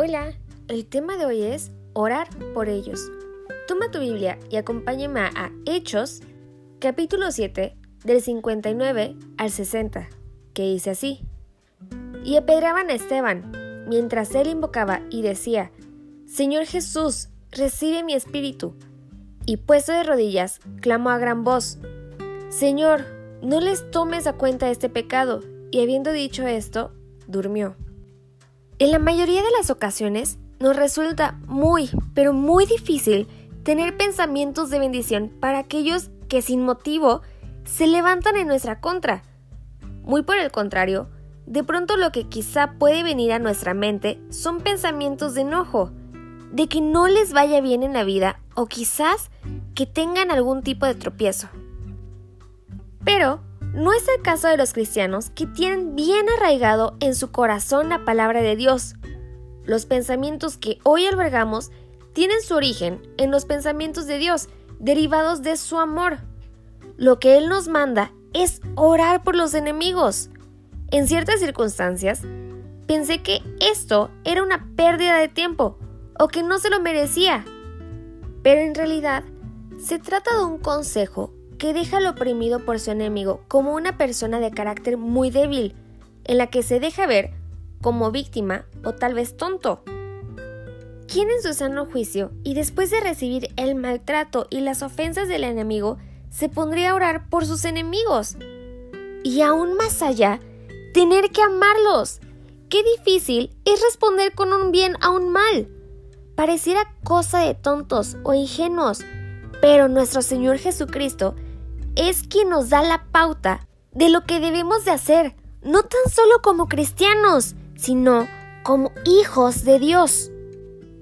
Hola, el tema de hoy es orar por ellos. Toma tu Biblia y acompáñame a Hechos, capítulo 7, del 59 al 60, que dice así. Y apedraban a Esteban, mientras él invocaba y decía, Señor Jesús, recibe mi espíritu. Y puesto de rodillas, clamó a gran voz, Señor, no les tomes a cuenta este pecado. Y habiendo dicho esto, durmió. En la mayoría de las ocasiones nos resulta muy, pero muy difícil tener pensamientos de bendición para aquellos que sin motivo se levantan en nuestra contra. Muy por el contrario, de pronto lo que quizá puede venir a nuestra mente son pensamientos de enojo, de que no les vaya bien en la vida o quizás que tengan algún tipo de tropiezo. Pero no es el caso de los cristianos que tienen bien arraigado en su corazón la palabra de Dios. Los pensamientos que hoy albergamos tienen su origen en los pensamientos de Dios, derivados de su amor. Lo que Él nos manda es orar por los enemigos. En ciertas circunstancias, pensé que esto era una pérdida de tiempo o que no se lo merecía. Pero en realidad, se trata de un consejo que deja al oprimido por su enemigo como una persona de carácter muy débil, en la que se deja ver como víctima o tal vez tonto. ¿Quién en su sano juicio y después de recibir el maltrato y las ofensas del enemigo se pondría a orar por sus enemigos? Y aún más allá, tener que amarlos. Qué difícil es responder con un bien a un mal. Pareciera cosa de tontos o ingenuos, pero nuestro Señor Jesucristo es quien nos da la pauta de lo que debemos de hacer, no tan solo como cristianos, sino como hijos de Dios.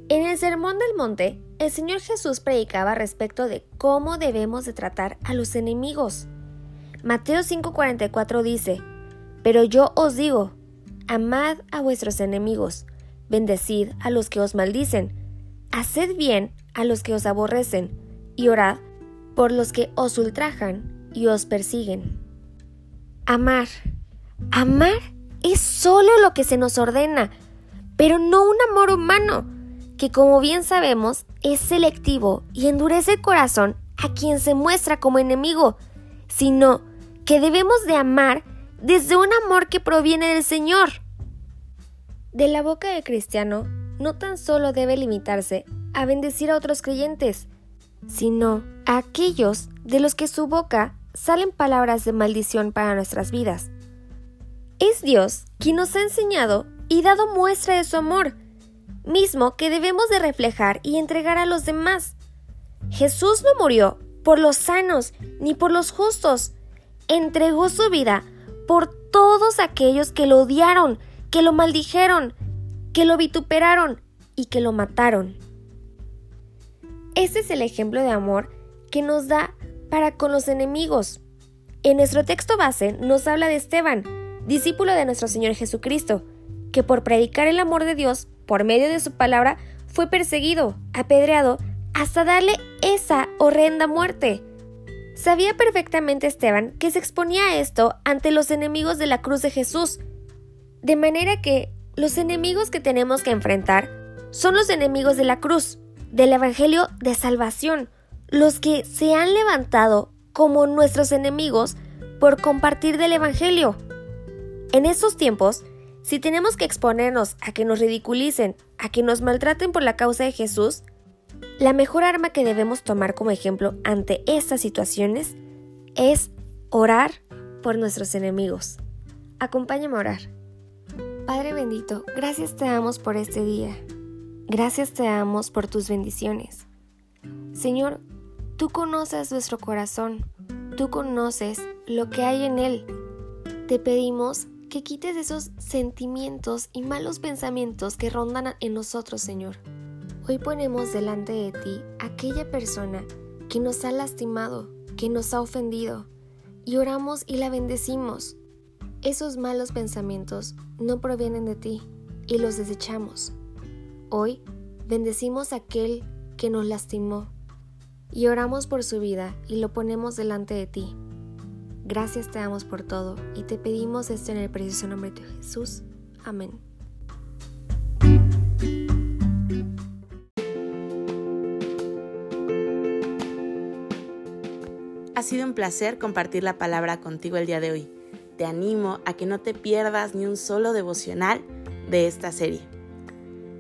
En el Sermón del Monte, el Señor Jesús predicaba respecto de cómo debemos de tratar a los enemigos. Mateo 5:44 dice, Pero yo os digo, amad a vuestros enemigos, bendecid a los que os maldicen, haced bien a los que os aborrecen, y orad por los que os ultrajan y os persiguen. Amar. Amar es solo lo que se nos ordena, pero no un amor humano, que como bien sabemos es selectivo y endurece el corazón a quien se muestra como enemigo, sino que debemos de amar desde un amor que proviene del Señor. De la boca del cristiano no tan solo debe limitarse a bendecir a otros creyentes, sino a aquellos de los que su boca salen palabras de maldición para nuestras vidas. Es Dios quien nos ha enseñado y dado muestra de su amor, mismo que debemos de reflejar y entregar a los demás. Jesús no murió por los sanos ni por los justos, entregó su vida por todos aquellos que lo odiaron, que lo maldijeron, que lo vituperaron y que lo mataron. Este es el ejemplo de amor que nos da para con los enemigos. En nuestro texto base nos habla de Esteban, discípulo de nuestro Señor Jesucristo, que por predicar el amor de Dios por medio de su palabra fue perseguido, apedreado, hasta darle esa horrenda muerte. Sabía perfectamente Esteban que se exponía a esto ante los enemigos de la cruz de Jesús, de manera que los enemigos que tenemos que enfrentar son los enemigos de la cruz, del Evangelio de Salvación, los que se han levantado como nuestros enemigos por compartir del Evangelio. En estos tiempos, si tenemos que exponernos a que nos ridiculicen, a que nos maltraten por la causa de Jesús, la mejor arma que debemos tomar como ejemplo ante estas situaciones es orar por nuestros enemigos. Acompáñame a orar. Padre bendito, gracias te damos por este día. Gracias te damos por tus bendiciones. Señor, tú conoces nuestro corazón, tú conoces lo que hay en él. Te pedimos que quites esos sentimientos y malos pensamientos que rondan en nosotros, Señor. Hoy ponemos delante de ti aquella persona que nos ha lastimado, que nos ha ofendido, y oramos y la bendecimos. Esos malos pensamientos no provienen de ti y los desechamos. Hoy bendecimos a aquel que nos lastimó y oramos por su vida y lo ponemos delante de ti. Gracias te damos por todo y te pedimos esto en el precioso nombre de Jesús. Amén. Ha sido un placer compartir la palabra contigo el día de hoy. Te animo a que no te pierdas ni un solo devocional de esta serie.